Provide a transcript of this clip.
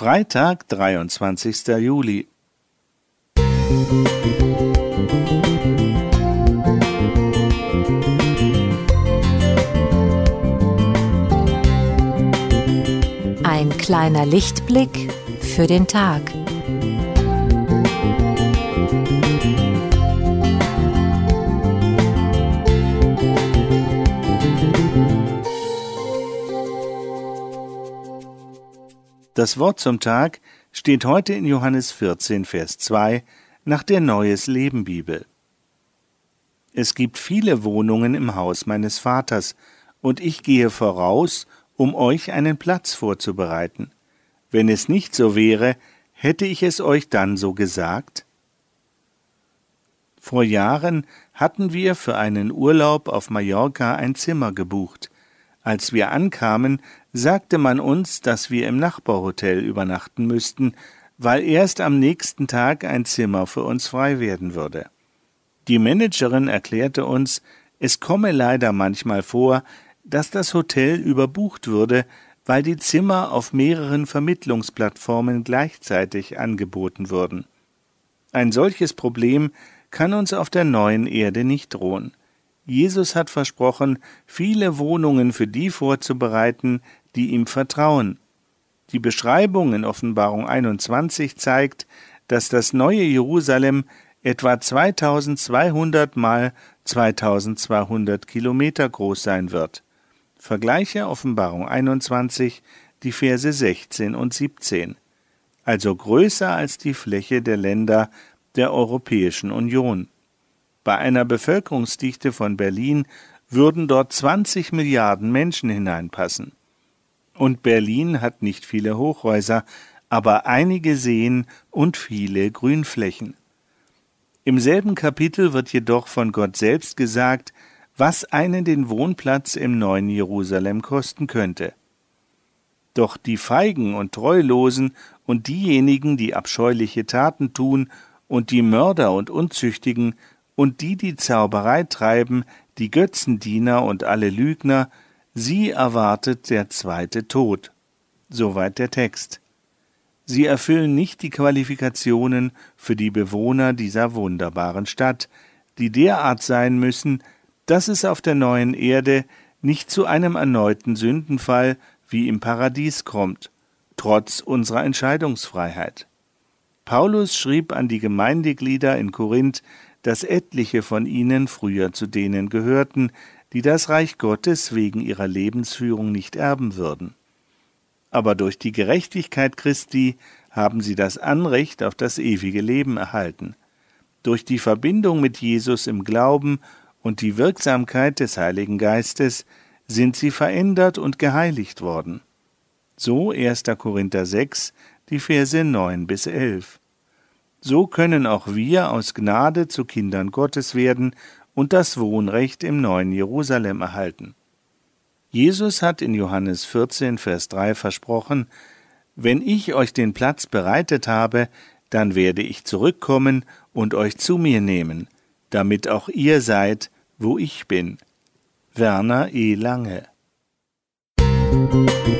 Freitag, 23. Juli. Ein kleiner Lichtblick für den Tag. Das Wort zum Tag steht heute in Johannes 14, Vers 2 nach der Neues Leben Bibel. Es gibt viele Wohnungen im Haus meines Vaters, und ich gehe voraus, um euch einen Platz vorzubereiten. Wenn es nicht so wäre, hätte ich es euch dann so gesagt? Vor Jahren hatten wir für einen Urlaub auf Mallorca ein Zimmer gebucht. Als wir ankamen, sagte man uns, dass wir im Nachbarhotel übernachten müssten, weil erst am nächsten Tag ein Zimmer für uns frei werden würde. Die Managerin erklärte uns, es komme leider manchmal vor, dass das Hotel überbucht würde, weil die Zimmer auf mehreren Vermittlungsplattformen gleichzeitig angeboten würden. Ein solches Problem kann uns auf der neuen Erde nicht drohen. Jesus hat versprochen, viele Wohnungen für die vorzubereiten, die ihm vertrauen. Die Beschreibung in Offenbarung 21 zeigt, dass das neue Jerusalem etwa 2200 mal 2200 Kilometer groß sein wird. Vergleiche Offenbarung 21, die Verse 16 und 17. Also größer als die Fläche der Länder der Europäischen Union. Bei einer Bevölkerungsdichte von Berlin würden dort 20 Milliarden Menschen hineinpassen. Und Berlin hat nicht viele Hochhäuser, aber einige Seen und viele Grünflächen. Im selben Kapitel wird jedoch von Gott selbst gesagt, was einen den Wohnplatz im neuen Jerusalem kosten könnte. Doch die Feigen und Treulosen und diejenigen, die abscheuliche Taten tun, und die Mörder und Unzüchtigen und die, die Zauberei treiben, die Götzendiener und alle Lügner, sie erwartet der zweite Tod. Soweit der Text. Sie erfüllen nicht die Qualifikationen für die Bewohner dieser wunderbaren Stadt, die derart sein müssen, dass es auf der neuen Erde nicht zu einem erneuten Sündenfall wie im Paradies kommt, trotz unserer Entscheidungsfreiheit. Paulus schrieb an die Gemeindeglieder in Korinth, dass etliche von ihnen früher zu denen gehörten, die das Reich Gottes wegen ihrer Lebensführung nicht erben würden. Aber durch die Gerechtigkeit Christi haben sie das Anrecht auf das ewige Leben erhalten. Durch die Verbindung mit Jesus im Glauben und die Wirksamkeit des Heiligen Geistes sind sie verändert und geheiligt worden. So 1. Korinther 6, die Verse 9 bis 11. So können auch wir aus Gnade zu Kindern Gottes werden und das Wohnrecht im neuen Jerusalem erhalten. Jesus hat in Johannes 14, Vers 3 versprochen, Wenn ich euch den Platz bereitet habe, dann werde ich zurückkommen und euch zu mir nehmen, damit auch ihr seid, wo ich bin. Werner E. Lange Musik